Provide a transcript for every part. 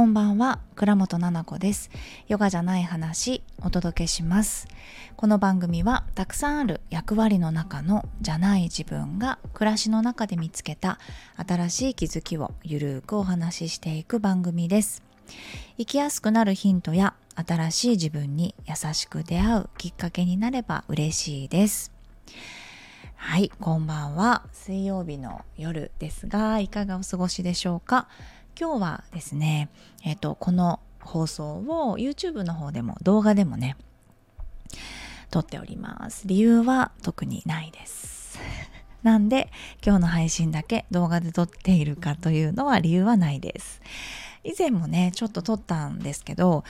こんばんは。倉本々子です。ヨガじゃない話お届けします。この番組はたくさんある役割の中のじゃない自分が暮らしの中で見つけた新しい気づきをゆるーくお話ししていく番組です。生きやすくなるヒントや新しい自分に優しく出会うきっかけになれば嬉しいです。はい、こんばんは。水曜日の夜ですが、いかがお過ごしでしょうか？今日はですね、えっ、ー、と、この放送を YouTube の方でも動画でもね、撮っております。理由は特にないです。なんで、今日の配信だけ動画で撮っているかというのは理由はないです。以前もね、ちょっと撮ったんですけど、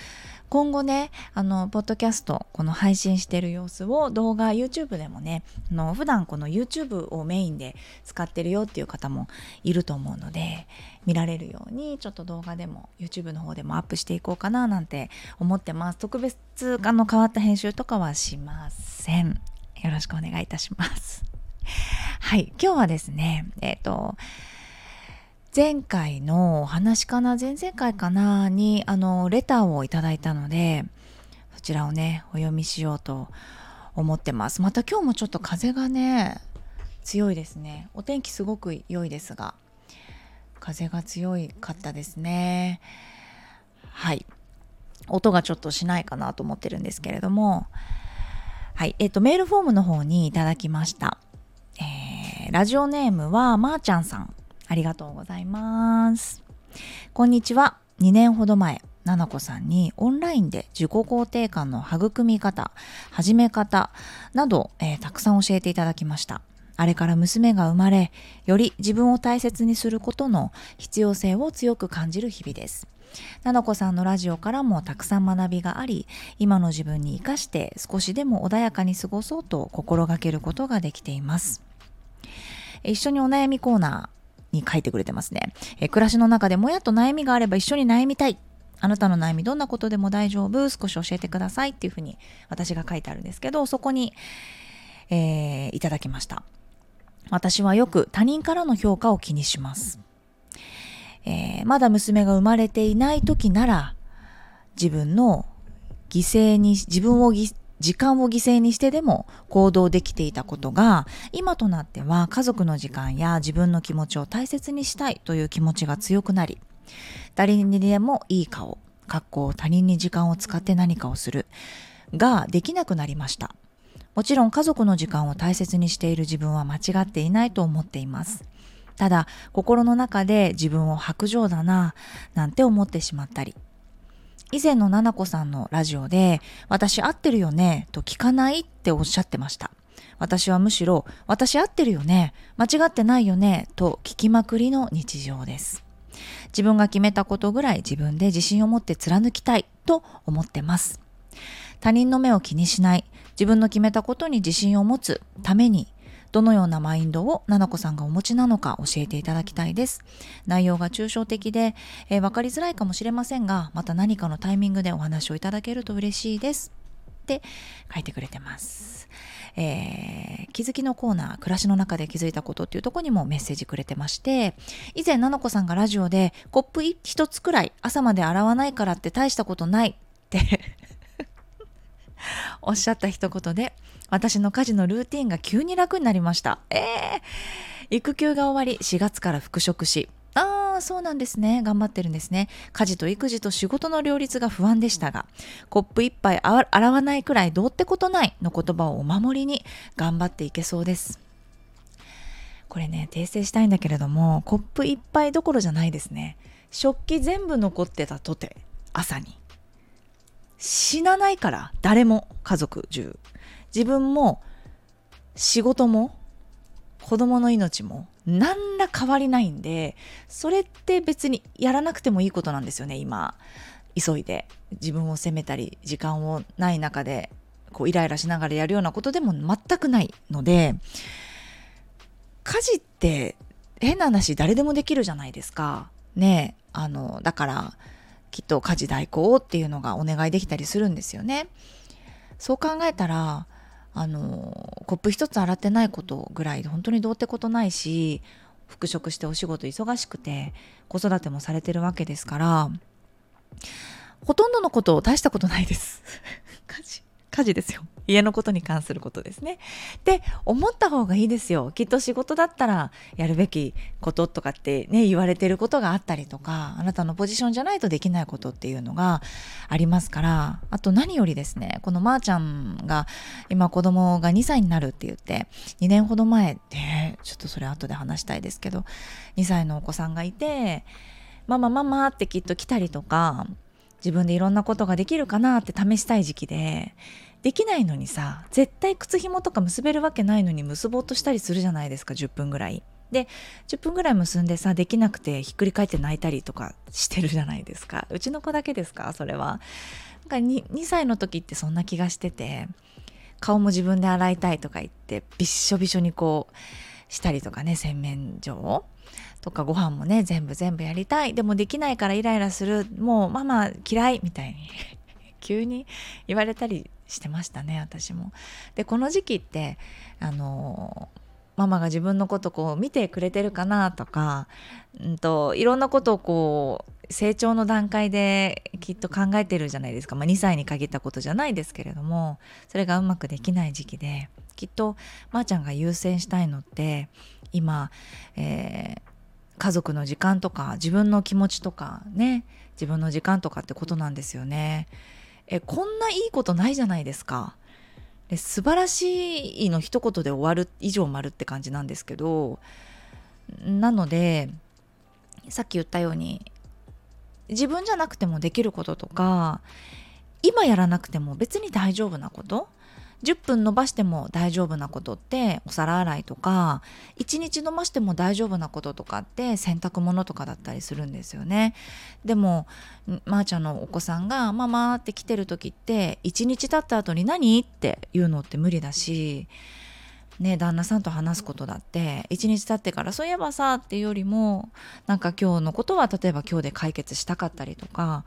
今後ね、あの、ポッドキャスト、この配信してる様子を動画、YouTube でもね、あの普段この YouTube をメインで使ってるよっていう方もいると思うので、見られるように、ちょっと動画でも YouTube の方でもアップしていこうかななんて思ってます。特別あの変わった編集とかはしません。よろしくお願いいたします。はい、今日はですね、えっ、ー、と、前回のお話かな？前々回かな？にあのレターをいただいたのでそちらをねお読みしようと思ってます。また今日もちょっと風がね強いですね。お天気すごく良いですが風が強いかったですね。はい。音がちょっとしないかなと思ってるんですけれども。はい。えっ、とメールフォームの方にいただきました、えー、ラジオネームはまーちゃんさん。ありがとうございます。こんにちは。2年ほど前、ななこさんにオンラインで自己肯定感の育み方、始め方など、えー、たくさん教えていただきました。あれから娘が生まれ、より自分を大切にすることの必要性を強く感じる日々です。ななこさんのラジオからもたくさん学びがあり、今の自分に生かして少しでも穏やかに過ごそうと心がけることができています。一緒にお悩みコーナー、に書いてくれてますね。え暮らしの中でもやっと悩みがあれば一緒に悩みたい。あなたの悩みどんなことでも大丈夫少し教えてくださいっていうふうに私が書いてあるんですけど、そこに、えー、いただきました。私はよく他人からの評価を気にします。えー、まだ娘が生まれていない時なら自分の犠牲に自分を犠時間を犠牲にしてでも行動できていたことが今となっては家族の時間や自分の気持ちを大切にしたいという気持ちが強くなり誰にでもいい顔格好他人に時間を使って何かをするができなくなりました。もちろん家族の時間を大切にしている自分は間違っていないと思っています。ただ心の中で自分を白状だななんて思ってしまったり以前のななこさんのラジオで、私合ってるよねと聞かないっておっしゃってました。私はむしろ、私合ってるよね間違ってないよねと聞きまくりの日常です。自分が決めたことぐらい自分で自信を持って貫きたいと思ってます。他人の目を気にしない、自分の決めたことに自信を持つためにどのようなマインドをななこさんがお持ちなのか教えていただきたいです。内容が抽象的で、えー、分かりづらいかもしれませんが、また何かのタイミングでお話をいただけると嬉しいです。って書いてくれてます。えー、気づきのコーナー、暮らしの中で気づいたことっていうとこにもメッセージくれてまして、以前、ななこさんがラジオで、コップ一つくらい朝まで洗わないからって大したことないって おっしゃった一言で、私の家事のルーティンが急に楽になりました。えー、育休が終わり、4月から復職し、ああ、そうなんですね。頑張ってるんですね。家事と育児と仕事の両立が不安でしたが、コップ一杯洗わないくらいどうってことないの言葉をお守りに頑張っていけそうです。これね、訂正したいんだけれども、コップ一杯どころじゃないですね。食器全部残ってたとて、朝に。死なないから、誰も、家族中。自分も仕事も子供の命も何ら変わりないんでそれって別にやらなくてもいいことなんですよね今急いで自分を責めたり時間をない中でこうイライラしながらやるようなことでも全くないので家事って変な話誰でもできるじゃないですか。ねあのだからきっと家事代行っていうのがお願いできたりするんですよね。そう考えたらあのコップ一つ洗ってないことぐらい本当にどうってことないし復職してお仕事忙しくて子育てもされてるわけですからほとんどのことを大したことないです。家事。家事ですよ家のことに関することですね。で思った方がいいですよ。きっと仕事だったらやるべきこととかってね言われてることがあったりとかあなたのポジションじゃないとできないことっていうのがありますからあと何よりですねこのまーちゃんが今子供が2歳になるって言って2年ほど前でちょっとそれ後で話したいですけど2歳のお子さんがいてママママってきっと来たりとか自分でいろんなことができるかなって試したい時期でできないのにさ絶対靴紐とか結べるわけないのに結ぼうとしたりするじゃないですか10分ぐらい。で10分ぐらい結んでさできなくてひっくり返って泣いたりとかしてるじゃないですかうちの子だけですかそれは。なんか 2, 2歳の時ってそんな気がしてて顔も自分で洗いたいとか言ってびっしょびしょにこうしたりとかね洗面所をとかご飯もね全部全部やりたい。でもできないからイライラする。もうママ嫌いみたいに。急に言われたりしてましたね私も。でこの時期ってあのママが自分のことこう見てくれてるかなとか、うんと、いろんなことをこう成長の段階できっと考えてるじゃないですか、まあ、2歳に限ったことじゃないですけれどもそれがうまくできない時期できっとまーちゃんが優先したいのって今、えー、家族の時間とか自分の気持ちとかね自分の時間とかってことなんですよね。えこんないいことないじゃないですか。で素晴らしいの一言で終わる以上丸って感じなんですけどなのでさっき言ったように自分じゃなくてもできることとか今やらなくても別に大丈夫なこと10分伸ばしても大丈夫なことってお皿洗いとか1日伸ばしても大丈夫なこととかって洗濯物とかだったりするんですよねでもまー、ちゃんのお子さんが「ママ」って来てる時って1日経った後に「何?」って言うのって無理だしね、旦那さんと話すことだって1日経ってからそういえばさっていうよりもなんか今日のことは例えば今日で解決したかったりとか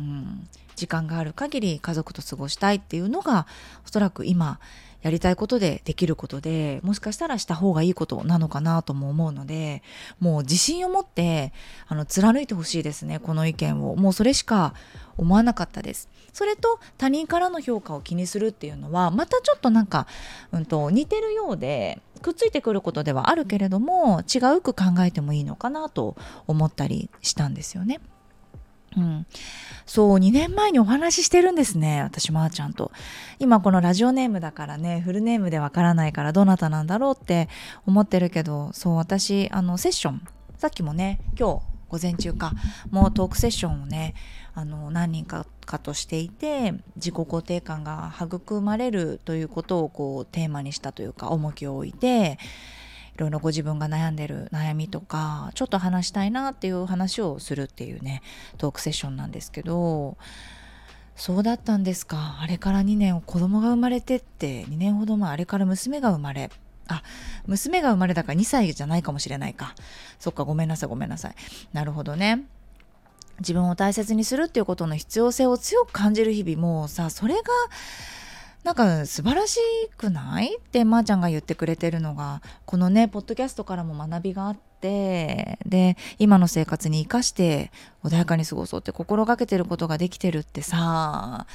うん、時間がある限り家族と過ごしたいっていうのがおそらく今やりたいことでできることでもしかしたらした方がいいことなのかなとも思うのでもう自信を持ってあの貫いてほしいですねこの意見をもうそれしか思わなかったですそれと他人からの評価を気にするっていうのはまたちょっとなんか、うんと、似てるようでくっついてくることではあるけれども違うく考えてもいいのかなと思ったりしたんですよね。うん、そう2年前にお話ししてるんですね私まーちゃんと。今このラジオネームだからねフルネームでわからないからどなたなんだろうって思ってるけどそう私あのセッションさっきもね今日午前中かもうトークセッションをねあの何人かかとしていて自己肯定感が育まれるということをこうテーマにしたというか重きを置いてろいろご自分が悩んでる悩みとかちょっと話したいなっていう話をするっていうねトークセッションなんですけどそうだったんですか。あれから2年子供が生まれてって2年ほど前あれから娘が生まれあ娘が生まれたから2歳じゃないかもしれないか。そっかごめんなさいごめんなさい。なるほどね。自分を大切にするっていうことの必要性を強く感じる日々もうさそれがなんか素晴らしくない？ってまーちゃんが言ってくれてるのがこのねポッドキャストからも学びがあってで今の生活に生かして穏やかに過ごそうって心がけてることができてるってさ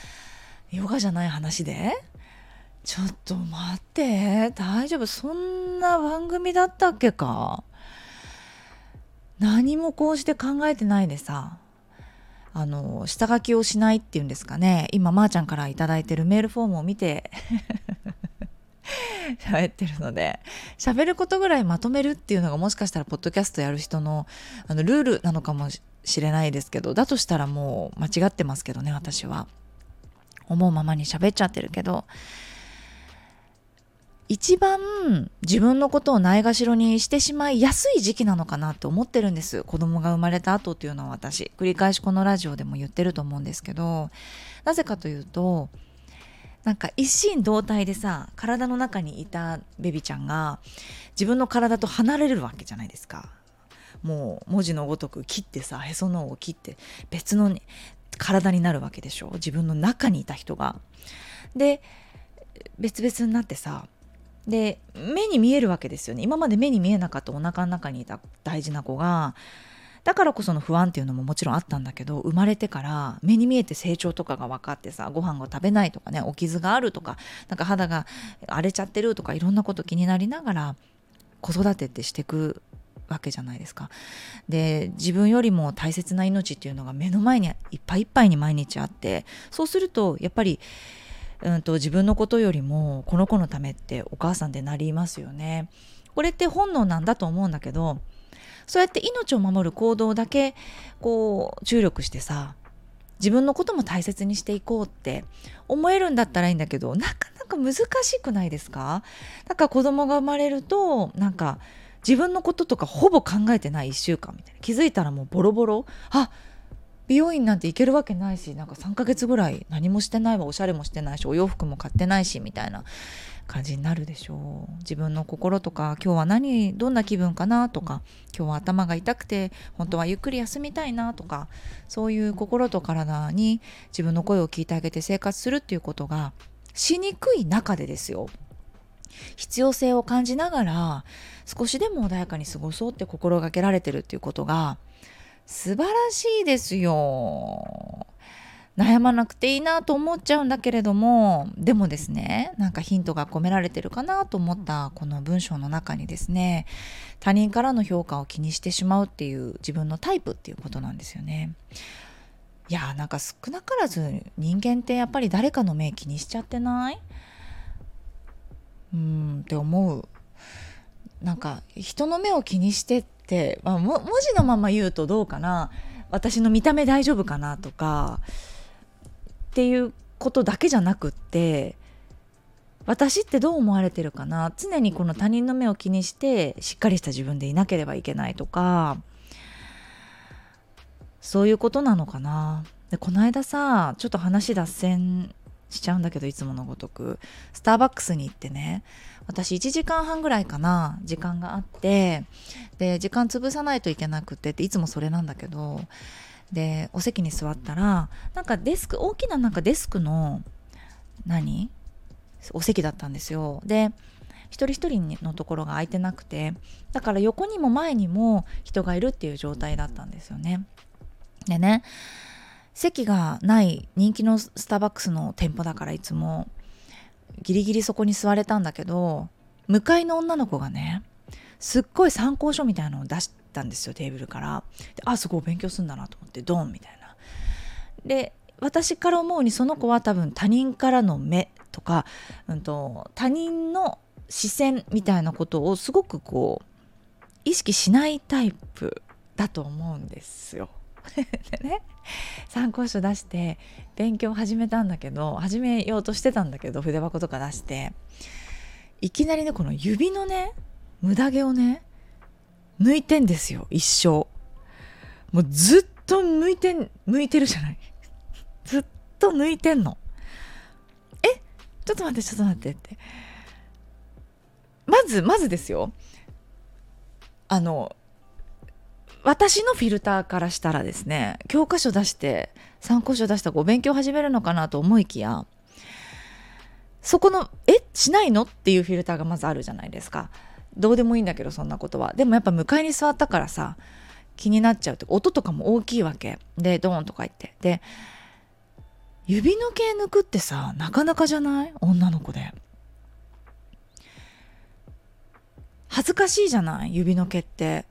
ヨガじゃない話で？ちょっと待って大丈夫？そんな番組だったっけか？何もこうして考えてないでさ。あの下書きをしないっていうんですかね。今まーちゃんから頂いてるメールフォームを見て 喋ってるので喋ることぐらいまとめるっていうのがもしかしたらポッドキャストやる人のあのルールなのかもしれないですけどだとしたらもう間違ってますけどね私は。思うままに喋っちゃってるけど一番自分のことをないがしろにしてしまいやすい時期なのかなって思ってるんです。子供が生まれた後っていうのは私。繰り返しこのラジオでも言ってると思うんですけど。なぜかというとなんか一心同体でさ体の中にいたベビちゃんが自分の体と離れるわけじゃないですか。もう文字のごとく切ってさへその緒を切って別の体になるわけでしょ。自分の中にいた人が。で別々になってさで目に見えるわけですよね今まで目に見えなかったお腹の中にいた大事な子がだからこその不安っていうのももちろんあったんだけど生まれてから目に見えて成長とかが分かってさご飯が食べないとかねお傷があるとかなんか肌が荒れちゃってるとかいろんなこと気になりながら子育てってしてくわけじゃないですか。で自分よりも大切な命っていうのが目の前にいっぱいいっぱいに毎日あってそうするとやっぱり、うんと、自分のことよりもこの子のためってお母さんでなりますよね。これって本能なんだと思うんだけどそうやって命を守る行動だけこう注力してさ自分のことも大切にしていこうって思えるんだったらいいんだけどなかなか難しくないですか？だから子供が生まれるとなんか自分のこととかほぼ考えてない1週間みたいな。気づいたらもうボロボロ。あ美容院なんて行けるわけないしなんか3ヶ月ぐらい何もしてないわおしゃれもしてないしお洋服も買ってないしみたいな感じになるでしょう。自分の心とか今日は何どんな気分かなとか今日は頭が痛くて本当はゆっくり休みたいなとかそういう心と体に自分の声を聞いてあげて生活するっていうことがしにくい中でですよ。必要性を感じながら少しでも穏やかに過ごそうって心がけられてるっていうことが素晴らしいですよ。悩まなくていいなと思っちゃうんだけれどもでもですねなんかヒントが込められてるかなと思ったこの文章の中にですね他人からの評価を気にしてしまうっていう自分のタイプっていうことなんですよね。いやなんか少なからず人間ってやっぱり誰かの目気にしちゃってない？うんって思うなんか人の目を気にしてって、まあ、文字のまま言うとどうかな。私の見た目大丈夫かなとかっていうことだけじゃなくって私ってどう思われてるかな。常にこの他人の目を気にしてしっかりした自分でいなければいけないとかそういうことなのかな。でこの間さちょっと話脱線しちゃうんだけどいつものごとく。スターバックスに行ってね私1時間半ぐらいかな時間があってで時間潰さないといけなくてっていつもそれなんだけどでお席に座ったらなんかデスク大きななんかデスクの何？お席だったんですよ。で一人一人のところが空いてなくてだから横にも前にも人がいるっていう状態だったんですよね。でね席がない人気のスターバックスの店舗だからいつも。ギリギリそこに座れたんだけど向かいの女の子がねすっごい参考書みたいなのを出したんですよテーブルからであすごい勉強するんだなと思ってドンみたいなで私から思うにその子は多分他人からの目とか、うんと、他人の視線みたいなことをすごくこう意識しないタイプだと思うんですよ。でね 参考書出して勉強始めたんだけど始めようとしてたんだけど筆箱とか出していきなりねこの指のね無駄毛をね抜いてんですよ一生。もうずっと抜いてん抜いてるじゃない。ずっと抜いてんの。えちょっと待ってちょっと待ってって。まずまずですよ。あの私のフィルターからしたらですね教科書出して参考書出したら勉強始めるのかなと思いきやそこの「えしないの?」っていうフィルターがまずあるじゃないですか。どうでもいいんだけどそんなことは。でもやっぱ向かいに座ったからさ気になっちゃうって音とかも大きいわけ。でドーンとか言って。で指の毛抜くってさなかなかじゃない？女の子で。恥ずかしいじゃない？指の毛って。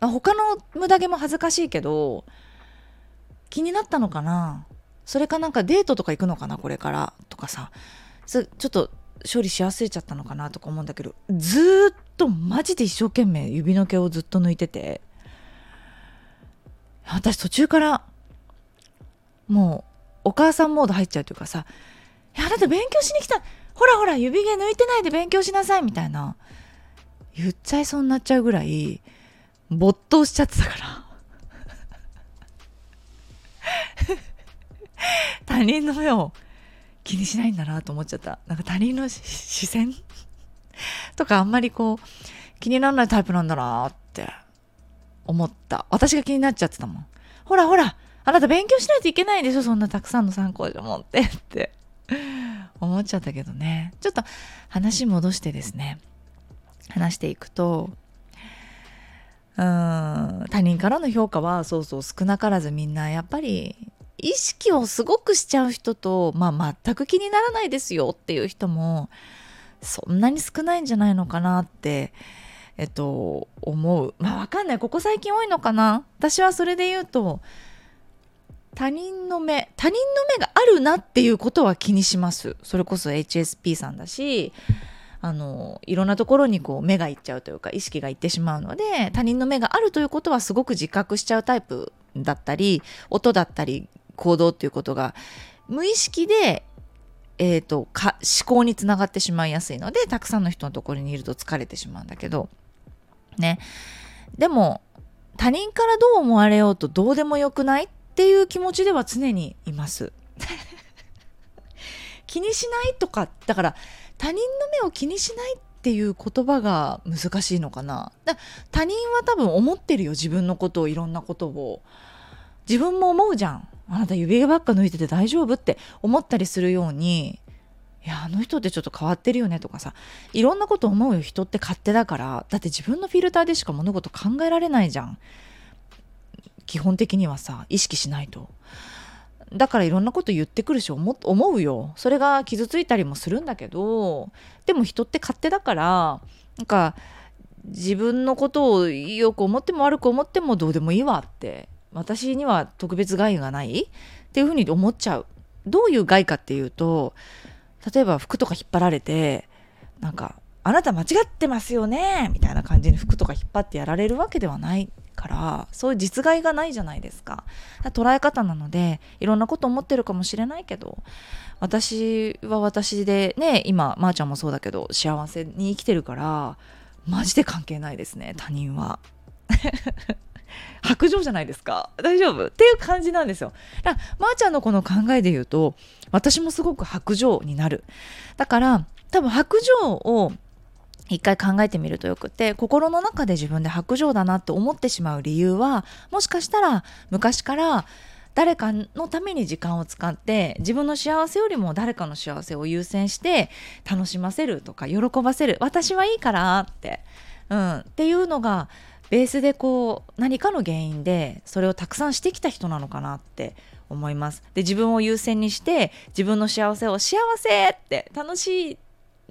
他の無駄毛も恥ずかしいけど気になったのかな？それかなんかデートとか行くのかな？これから？とかさ。ちょっと処理し忘れちゃったのかな？とか思うんだけどずっとマジで一生懸命指の毛をずっと抜いてて。私途中からもうお母さんモード入っちゃうというかさ「いやあなた勉強しに来た。ほらほら指毛抜いてないで勉強しなさい」みたいな。言っちゃいそうになっちゃうぐらい没頭しちゃってたから。他人の目を気にしないんだなと思っちゃった。なんか他人の視線？とかあんまりこう気にならないタイプなんだなって思った。私が気になっちゃってたもん。ほらほらあなた勉強しないといけないでしょそんなたくさんの参考書持って。って思っちゃったけどね。ちょっと話戻してですね。話していくとうん。他人からの評価はそうそう少なからずみんなやっぱり意識をすごくしちゃう人と、まあ、全く気にならないですよっていう人もそんなに少ないんじゃないのかなってえっと思う。まあわかんない。ここ最近多いのかな。私はそれで言うと他人の目他人の目があるなっていうことは気にします。それこそ HSP さんだしあのいろんなところにこう目がいっちゃうというか意識がいってしまうので他人の目があるということはすごく自覚しちゃうタイプだったり音だったり行動っていうことが無意識でえーと、か思考につながってしまいやすいのでたくさんの人のところにいると疲れてしまうんだけど。ね。でも他人からどう思われようとどうでもよくないっていう気持ちでは常にいます。気にしないとかだから他人の目を気にしないっていう言葉が難しいのかな？他人は多分思ってるよ自分のことをいろんなことを。自分も思うじゃん。あなた指輪ばっか抜いてて大丈夫って思ったりするようにいやあの人ってちょっと変わってるよねとかさ。いろんなこと思うよ人って勝手だから。だって自分のフィルターでしか物事考えられないじゃん。基本的にはさ意識しないと。だからいろんなこと言ってくるし思思うよ。それが傷ついたりもするんだけどでも人って勝手だからなんか自分のことをよく思っても悪く思ってもどうでもいいわって私には特別害がない？っていうふうに思っちゃう。どういう害かっていうと例えば服とか引っ張られてなんかあなた間違ってますよね？みたいな感じに服とか引っ張ってやられるわけではない。からそういう実害がないじゃないですか。捉え方なのでいろんなこと思ってるかもしれないけど私は私でね今まー、あ、ちゃんもそうだけど幸せに生きてるからマジで関係ないですね他人は。白状じゃないですか。大丈夫？っていう感じなんですよ。だからまー、あ、ちゃんのこの考えで言うと私もすごく白状になる。だから多分白状を一回考えてみるとよくて心の中で自分で白状だなって思ってしまう理由はもしかしたら昔から誰かのために時間を使って自分の幸せよりも誰かの幸せを優先して楽しませるとか喜ばせる。私はいいからって、うん、っていうのがベースでこう何かの原因でそれをたくさんしてきた人なのかなって思います。で自分を優先にして自分の幸せを幸せって楽しい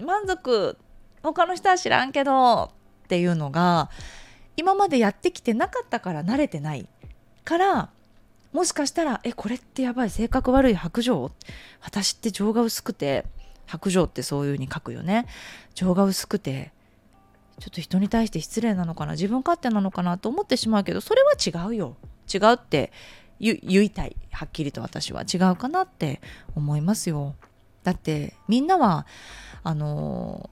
満足他の人は知らんけどっていうのが今までやってきてなかったから慣れてないからもしかしたらえこれってやばい性格悪い白状私って情が薄くて白状ってそういう風に書くよね。情が薄くてちょっと人に対して失礼なのかな自分勝手なのかなと思ってしまうけどそれは違うよ。違うって言いたい。はっきりと私は。違うかなって思いますよ。だってみんなはあの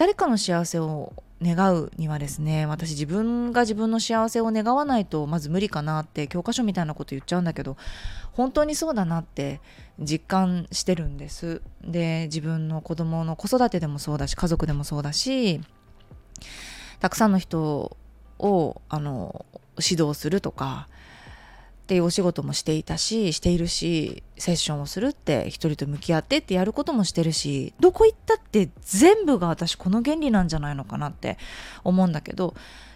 誰かの幸せを願うにはですね私自分が自分の幸せを願わないとまず無理かなって教科書みたいなこと言っちゃうんだけど本当にそうだなって実感してるんです。で自分の子供の子育てでもそうだし家族でもそうだしたくさんの人をあの指導するとかっていうお仕事もしていたししているしセッションをするって一人と向き合ってってやることもしてるしどこ行ったって全部が私この原理なんじゃないのかなって思うんだけど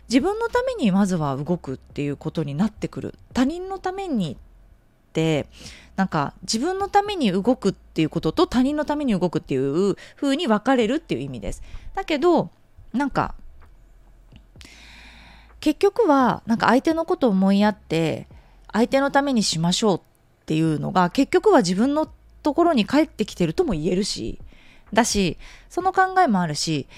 自分のためにまずは動くっていうことになってくる他人のためにってなんか自分のために動くっていうことと他人のために動くっていう風に分かれるっていう意味です。だけどなんか結局はなんか相手のことを思いやって相手のためにしましょうっていうのが結局は自分のところに返ってきてるとも言えるしだしその考えもあるし、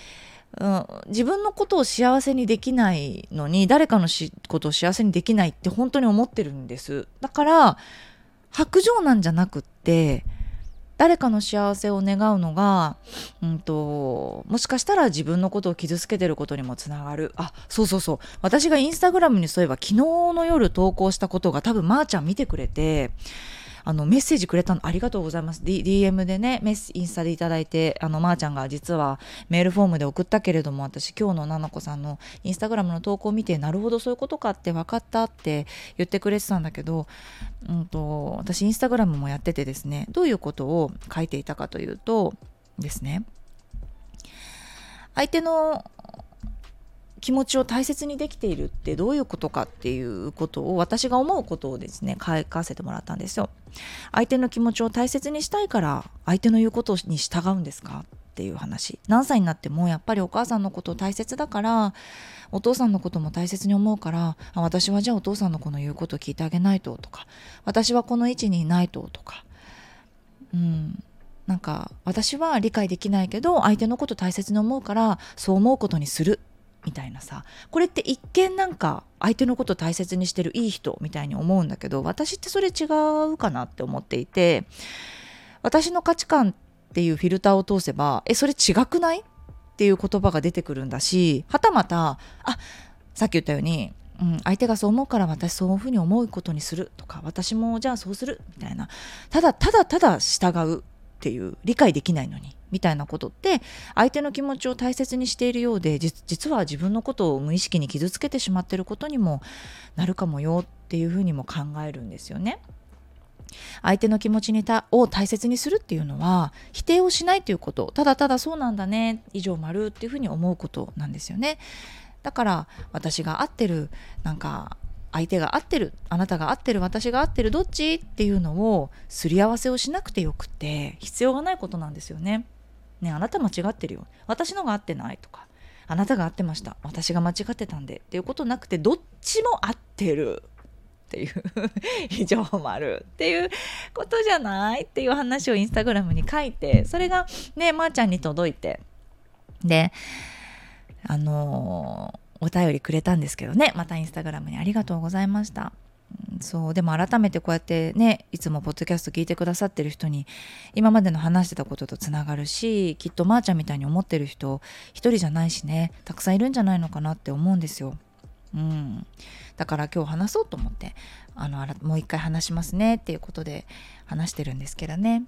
うん、自分のことを幸せにできないのに誰かのことを幸せにできないって本当に思ってるんです。だから白状なんじゃなくって誰かの幸せを願うのが、うんと、もしかしたら自分のことを傷つけてることにもつながる。あ、そうそうそう。私がインスタグラムにそういえば昨日の夜投稿したことが多分まーちゃん見てくれて、あのメッセージくれたのありがとうございます、D、DM でねメスインスタでいただいてあのまー、ちゃんが実はメールフォームで送ったけれども私今日のななこさんのインスタグラムの投稿を見てなるほどそういうことかって分かったって言ってくれてたんだけど、うんと、私インスタグラムもやっててですねどういうことを書いていたかというとですね。相手の気持ちを大切にできているってどういうことかっていうことを私が思うことをですね書かせてもらったんですよ。相手の気持ちを大切にしたいから相手の言うことに従うんですかっていう話。何歳になってもやっぱりお母さんのこと大切だからお父さんのことも大切に思うから私はじゃあお父さんのこの言うことを聞いてあげないととか私はこの位置にいないととか。うん。なんか私は理解できないけど相手のこと大切に思うからそう思うことにする。みたいなさこれって一見なんか相手のこと大切にしてるいい人みたいに思うんだけど私ってそれ違うかなって思っていて私の価値観っていうフィルターを通せばえそれ違くないっていう言葉が出てくるんだしはたまたあさっき言ったようにうん、相手がそう思うから私そういうふうに思うことにするとか私もじゃあそうするみたいな。ただただただ従う。っていう理解できないのにみたいなことって相手の気持ちを大切にしているようで実は自分のことを無意識に傷つけてしまっていることにもなるかもよっていうふうにも考えるんですよね。相手の気持ちにたを大切にするっていうのは否定をしないということただただそうなんだね以上丸っていうふうに思うことなんですよね。だから私が合ってるなんか相手が合ってるあなたが合ってる私が合ってるどっち？っていうのをすり合わせをしなくてよくて必要がないことなんですよね。ねあなた間違ってるよ。私のが合ってないとかあなたが合ってました。私が間違ってたんでっていうことなくてどっちも合ってる。っていう 異常丸っていうことじゃないっていう話をインスタグラムに書いてそれがねまー、あ、ちゃんに届いてであのー、お便りくれたんですけどねまたインスタグラムにありがとうございました。そうでも改めてこうやってねいつもポッドキャスト聞いてくださってる人に今までの話してたこととつながるしきっとまーちゃんみたいに思ってる人一人じゃないしねたくさんいるんじゃないのかなって思うんですよ。うん、だから今日話そうと思ってあのもう一回話しますねっていうことで話してるんですけどね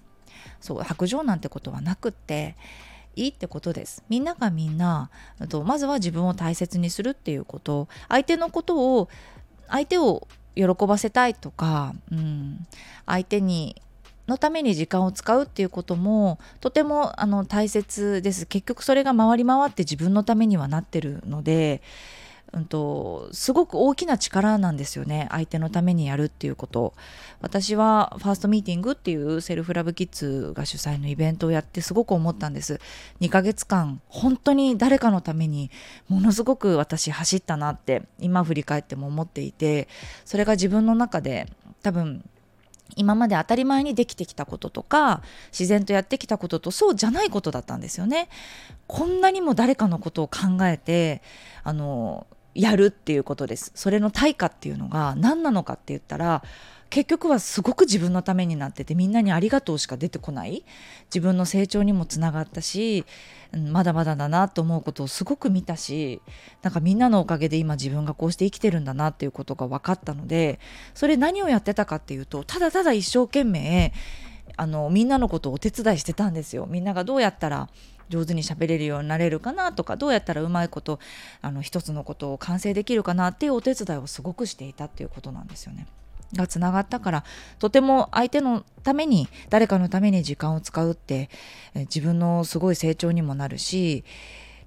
そう白状なんてことはなくっていいってことです。みんながみんなとまずは自分を大切にするっていうこと。相手のことを相手を喜ばせたいとか、うん、相手にのために時間を使うっていうこともとてもあの大切です。結局それが回り回って自分のためにはなってるのでうんと、すごく大きな力なんですよね。相手のためにやるっていうこと。私はファーストミーティングっていうセルフラブキッズが主催のイベントをやってすごく思ったんです。2ヶ月間本当に誰かのためにものすごく私走ったなって今振り返っても思っていてそれが自分の中で多分今まで当たり前にできてきたこととか自然とやってきたこととそうじゃないことだったんですよね。こんなにも誰かのことを考えてあのやるっていうことですそれの対価っていうのが何なのかって言ったら結局はすごく自分のためになっててみんなにありがとうしか出てこない自分の成長にもつながったしまだまだだなと思うことをすごく見たしなんかみんなのおかげで今自分がこうして生きてるんだなっていうことが分かったのでそれ何をやってたかっていうとただただ一生懸命あのみんなのことをお手伝いしてたんですよ。みんながどうやったら上手に喋れるようになれるかなとかどうやったらうまいことあの一つのことを完成できるかなっていうお手伝いをすごくしていたっていうことなんですよね。がつながったからとても相手のために誰かのために時間を使うって自分のすごい成長にもなるし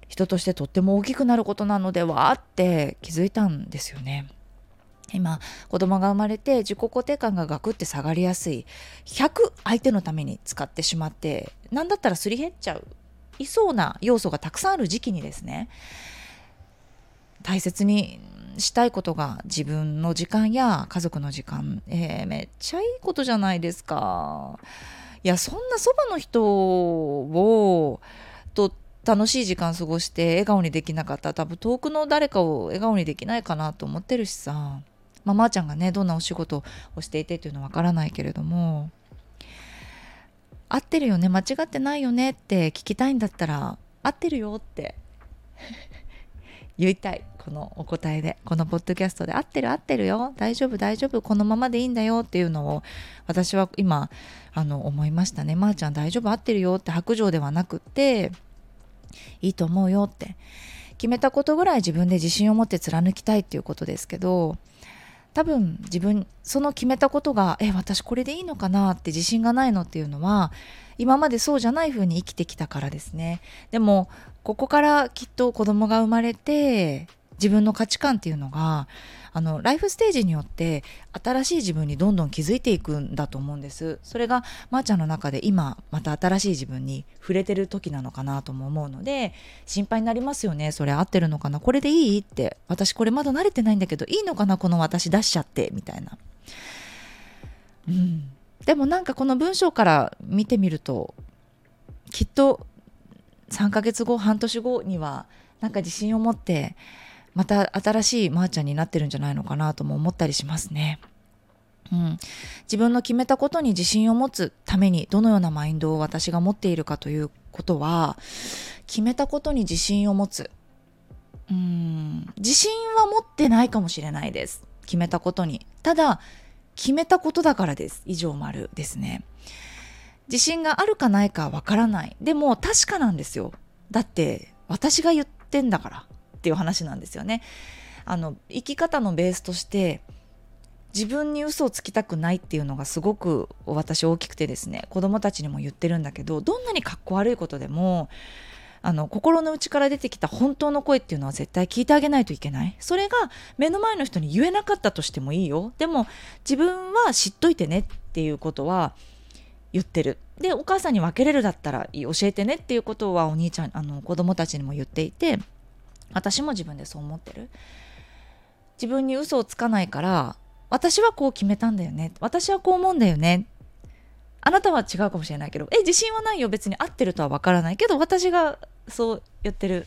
人としてとっても大きくなることなのではって気づいたんですよね。今子供が生まれて自己肯定感がガクって下がりやすい100相手のために使ってしまって何だったらすり減っちゃういそうな要素がたくさんある時期にですね大切にしたいことが自分の時間や家族の時間、えー、めっちゃいいことじゃないですか。いやそんなそばの人をと楽しい時間過ごして笑顔にできなかったら多分遠くの誰かを笑顔にできないかなと思ってるしさまあ、まーちゃんがねどんなお仕事をしていてというのはわからないけれども合ってるよね間違ってないよねって聞きたいんだったら合ってるよって 言いたいこのお答えで。このポッドキャストで合ってる合ってるよ。大丈夫大丈夫。このままでいいんだよっていうのを私は今あの思いましたね。まー、あ、ちゃん大丈夫合ってるよって白状ではなくっていいと思うよって。決めたことぐらい自分で自信を持って貫きたいっていうことですけど多分自分その決めたことがえ私これでいいのかなって自信がないのっていうのは今までそうじゃない風に生きてきたからですね。でもここからきっと子供が生まれて自分の価値観っていうのがあのライフステージによって新しい自分にどんどん気づいていくんだと思うんです。それがまー、ちゃんの中で今また新しい自分に触れてる時なのかなとも思うので心配になりますよね。それ合ってるのかな。これでいいって。私これまだ慣れてないんだけどいいのかなこの私出しちゃって。みたいな。うん。でもなんかこの文章から見てみるときっと3ヶ月後半年後にはなんか自信を持ってまた新しいまーちゃんになってるんじゃないのかなとも思ったりしますね。うん、自分の決めたことに自信を持つためにどのようなマインドを私が持っているかということは決めたことに自信を持つ。うん。自信は持ってないかもしれないです。決めたことに。ただ決めたことだからです。以上丸ですね。自信があるかないかわからない。でも確かなんですよ。だって私が言ってんだから。っていう話なんですよね。あの生き方のベースとして自分に嘘をつきたくないっていうのがすごく私大きくてですね子供たちにも言ってるんだけどどんなにかっこ悪いことでもあの心の内から出てきた本当の声っていうのは絶対聞いてあげないといけない。それが目の前の人に言えなかったとしてもいいよ。でも自分は知っといてねっていうことは言ってる。でお母さんに分けれるだったら教えてねっていうことはお兄ちゃんあの子供たちにも言っていて私も自分でそう思ってる。自分に嘘をつかないから私はこう決めたんだよね。私はこう思うんだよね。あなたは違うかもしれないけどえ自信はないよ。別に合ってるとは分からないけど私がそう言ってる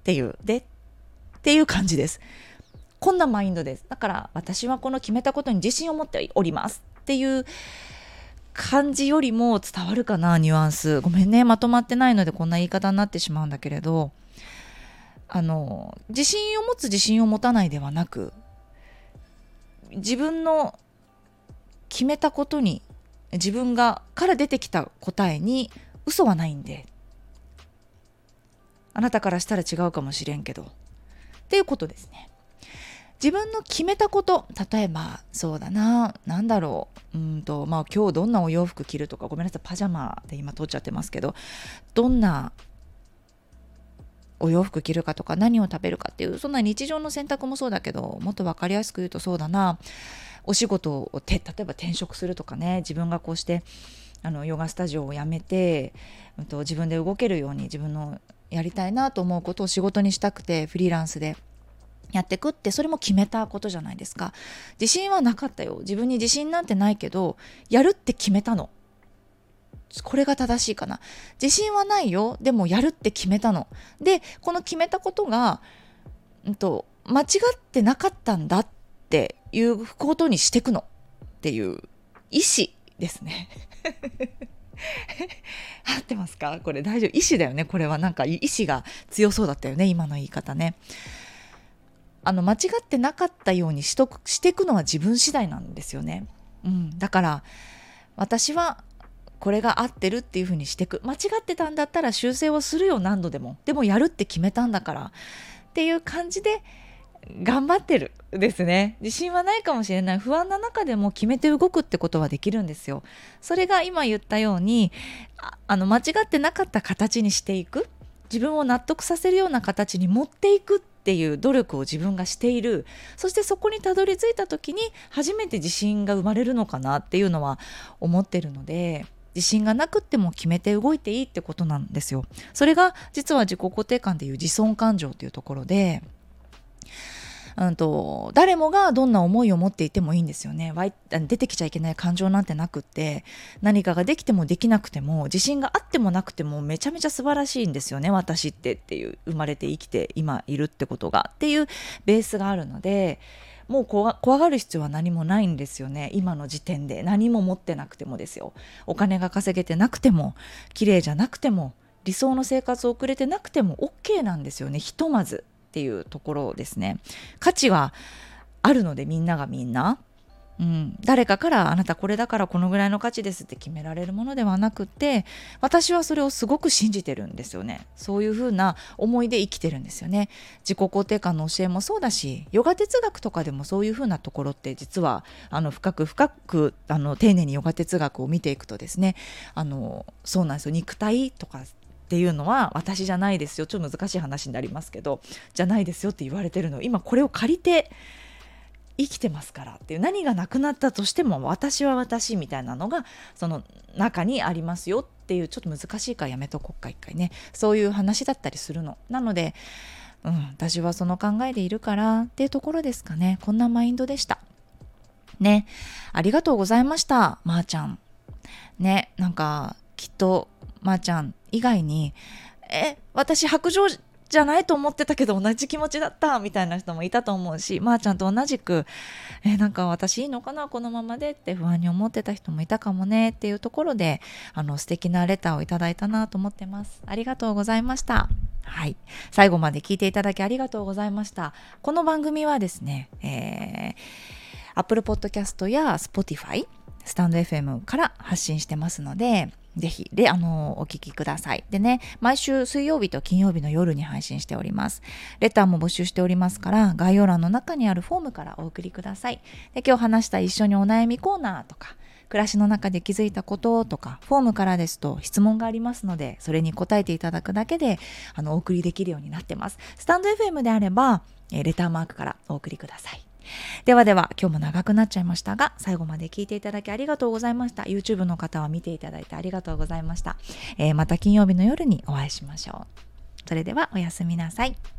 っていう。でっていう感じです。こんなマインドです。だから私はこの決めたことに自信を持っております。っていう感じよりも伝わるかなニュアンス。ごめんね。まとまってないのでこんな言い方になってしまうんだけれど。あの自信を持つ自信を持たないではなく自分の決めたことに自分がから出てきた答えに嘘はないんであなたからしたら違うかもしれんけどっていうことですね。自分の決めたこと例えばそうだな何だろううんとまあ今日どんなお洋服着るとかごめんなさいパジャマで今撮っちゃってますけどどんなお洋服着るかとか何を食べるかっていうそんな日常の選択もそうだけどもっと分かりやすく言うとそうだな。お仕事をて例えば転職するとかね自分がこうしてあのヨガスタジオを辞めて、うん、と自分で動けるように自分のやりたいなと思うことを仕事にしたくてフリーランスでやってくってそれも決めたことじゃないですか。自信はなかったよ。自分に自信なんてないけどやるって決めたの。これが正しいかな。自信はないよ。でもやるって決めたの。で、この決めたことが、うんと、間違ってなかったんだっていうことにしてくのっていう意思ですね。合ってますか？これ大丈夫意思だよねこれはなんか意思が強そうだったよね今の言い方ね。あの間違ってなかったようにしとしていくのは自分次第なんですよね。うん、だから私はこれが合ってるっていうふうにしていく間違ってたんだったら修正をするよ何度でも。でもやるって決めたんだから。っていう感じで頑張ってるですね。自信はないかもしれない。不安な中でも決めて動くってことはできるんですよ。それが今言ったようにあの間違ってなかった形にしていく。自分を納得させるような形に持っていくっていう努力を自分がしている。そしてそこにたどり着いた時に初めて自信が生まれるのかなっていうのは思ってるので。自信がなくっても決めて動いていいってことなんですよ。それが実は自己肯定感でいう自尊感情というところで、うんと、誰もがどんな思いを持っていてもいいんですよね。出てきちゃいけない感情なんてなくって何かができてもできなくても自信があってもなくてもめちゃめちゃ素晴らしいんですよね私ってっていう生まれて生きて今いるってことがっていうベースがあるのでもう怖がる必要は何もないんですよね。今の時点で。何も持ってなくてもですよ。お金が稼げてなくても綺麗じゃなくても理想の生活を送れてなくても OK なんですよね。ひとまずっていうところですね。価値はあるのでみんながみんな。うん、誰かからあなたこれだからこのぐらいの価値ですって決められるものではなくて私はそれをすごく信じてるんですよね。そういうふうな思いで生きてるんですよね。自己肯定感の教えもそうだしヨガ哲学とかでもそういうふうなところって実はあの深く深くあの丁寧にヨガ哲学を見ていくとですねあのそうなんですよ。肉体とかっていうのは私じゃないですよ。ちょっと難しい話になりますけどじゃないですよって言われてるの。今これを借りて生きてますからっていう何がなくなったとしても私は私みたいなのがその中にありますよっていうちょっと難しいからやめとこっか一回ねそういう話だったりするの。なので、うん、私はその考えでいるからっていうところですかねこんなマインドでした。ねありがとうございましたまー、あ、ちゃん。ねなんかきっとまー、あ、ちゃん以外にえ私白状じゃないと思ってたけど同じ気持ちだったみたいな人もいたと思うしまー、あ、ちゃんと同じくえなんか私いいのかなこのままでって不安に思ってた人もいたかもねっていうところであの素敵なレターをいただいたなと思ってます。ありがとうございました。はい。最後まで聞いていただきありがとうございました。この番組はですね、えー、Apple Podcast や Spotify スタンド FM から発信してますのでぜひ、で、あの、お聞きください。でね、毎週水曜日と金曜日の夜に配信しております。レターも募集しておりますから、概要欄の中にあるフォームからお送りください。で、今日話した一緒にお悩みコーナーとか、暮らしの中で気づいたこととか、フォームからですと質問がありますので、それに答えていただくだけで、あの、お送りできるようになってます。スタンド FM であれば、えレターマークからお送りください。ではでは今日も長くなっちゃいましたが最後まで聞いていただきありがとうございました。YouTube の方は見ていただいてありがとうございました、えー、また金曜日の夜にお会いしましょう。それではおやすみなさい。